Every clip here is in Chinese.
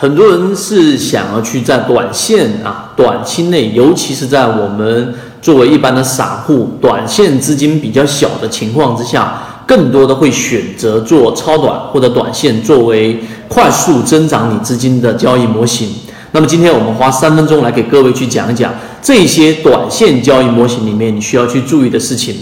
很多人是想要去在短线啊、短期内，尤其是在我们作为一般的散户，短线资金比较小的情况之下，更多的会选择做超短或者短线作为快速增长你资金的交易模型。那么今天我们花三分钟来给各位去讲一讲这些短线交易模型里面你需要去注意的事情。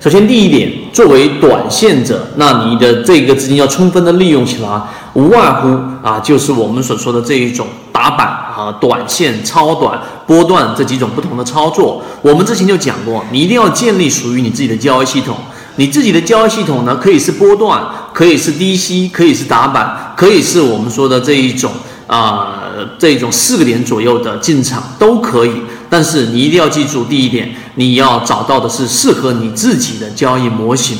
首先，第一点，作为短线者，那你的这个资金要充分的利用起来，无外乎啊，就是我们所说的这一种打板啊、短线、超短、波段这几种不同的操作。我们之前就讲过，你一定要建立属于你自己的交易系统。你自己的交易系统呢，可以是波段，可以是低吸，可以是打板，可以是我们说的这一种啊，这种四个点左右的进场都可以。但是你一定要记住，第一点，你要找到的是适合你自己的交易模型，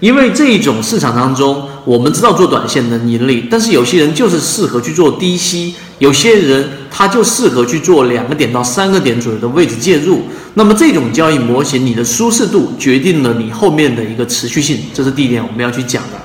因为这一种市场当中，我们知道做短线能盈利，但是有些人就是适合去做低吸，有些人他就适合去做两个点到三个点左右的位置介入。那么这种交易模型，你的舒适度决定了你后面的一个持续性，这是第一点我们要去讲的。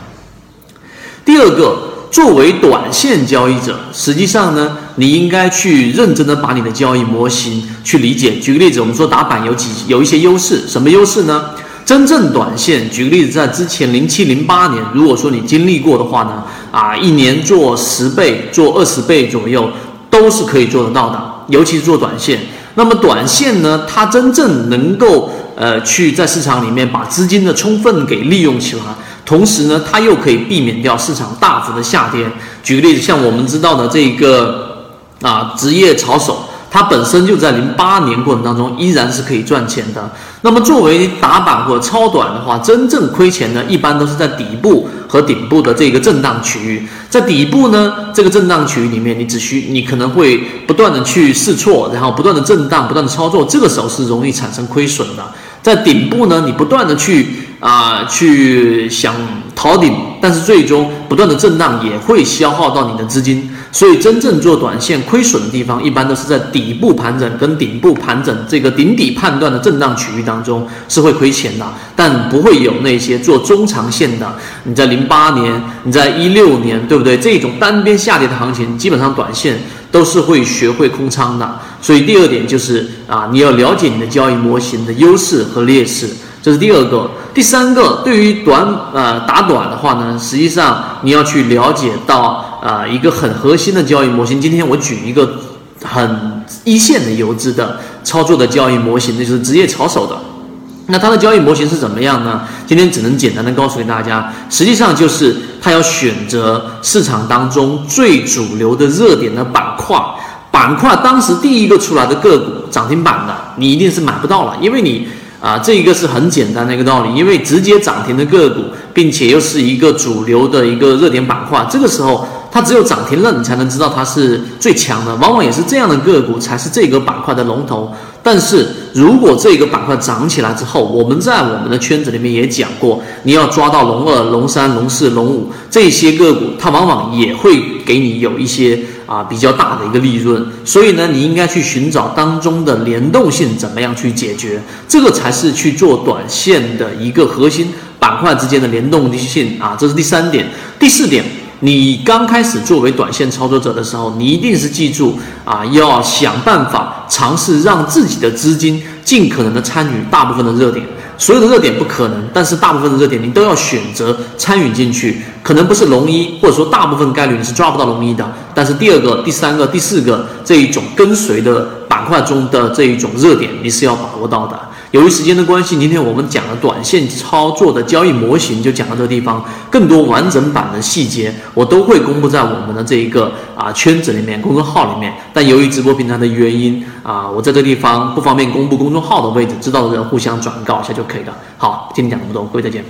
第二个。作为短线交易者，实际上呢，你应该去认真的把你的交易模型去理解。举个例子，我们说打板有几有一些优势，什么优势呢？真正短线，举个例子，在之前零七零八年，如果说你经历过的话呢，啊，一年做十倍、做二十倍左右都是可以做得到的，尤其是做短线。那么短线呢，它真正能够呃去在市场里面把资金的充分给利用起来。同时呢，它又可以避免掉市场大幅的下跌。举个例子，像我们知道的这个啊，职业炒手，它本身就在零八年过程当中依然是可以赚钱的。那么作为打板或者超短的话，真正亏钱的，一般都是在底部和顶部的这个震荡区域。在底部呢，这个震荡区域里面，你只需你可能会不断的去试错，然后不断的震荡，不断的操作，这个时候是容易产生亏损的。在顶部呢，你不断的去啊去想逃顶，但是最终不断的震荡也会消耗到你的资金，所以真正做短线亏损的地方，一般都是在底部盘整跟顶部盘整这个顶底判断的震荡区域当中是会亏钱的，但不会有那些做中长线的。你在零八年，你在一六年，对不对？这种单边下跌的行情，基本上短线。都是会学会空仓的，所以第二点就是啊，你要了解你的交易模型的优势和劣势，这是第二个。第三个，对于短呃打短的话呢，实际上你要去了解到啊一个很核心的交易模型。今天我举一个很一线的游资的操作的交易模型，那就是职业炒手的。那它的交易模型是怎么样呢？今天只能简单的告诉给大家，实际上就是它要选择市场当中最主流的热点的板块，板块当时第一个出来的个股涨停板的，你一定是买不到了，因为你啊，这一个是很简单的一个道理，因为直接涨停的个股，并且又是一个主流的一个热点板块，这个时候。它只有涨停了，你才能知道它是最强的。往往也是这样的个股才是这个板块的龙头。但是如果这个板块涨起来之后，我们在我们的圈子里面也讲过，你要抓到龙二、龙三、龙四、龙五这些个股，它往往也会给你有一些啊比较大的一个利润。所以呢，你应该去寻找当中的联动性，怎么样去解决？这个才是去做短线的一个核心板块之间的联动性啊。这是第三点，第四点。你刚开始作为短线操作者的时候，你一定是记住啊，要想办法尝试让自己的资金尽可能的参与大部分的热点。所有的热点不可能，但是大部分的热点你都要选择参与进去。可能不是龙一，或者说大部分概率你是抓不到龙一的。但是第二个、第三个、第四个这一种跟随的板块中的这一种热点，你是要把握到的。由于时间的关系，今天我们讲的短线操作的交易模型就讲到这个地方。更多完整版的细节，我都会公布在我们的这一个啊圈子里面、公众号里面。但由于直播平台的原因啊，我在这个地方不方便公布公众号的位置，知道的人互相转告一下就可以了。好，今天讲这么多，各位再见。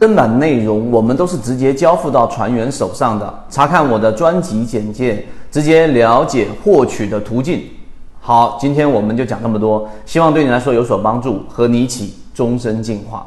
正版内容我们都是直接交付到船员手上的，查看我的专辑简介，直接了解获取的途径。好，今天我们就讲这么多，希望对你来说有所帮助，和你一起终身进化。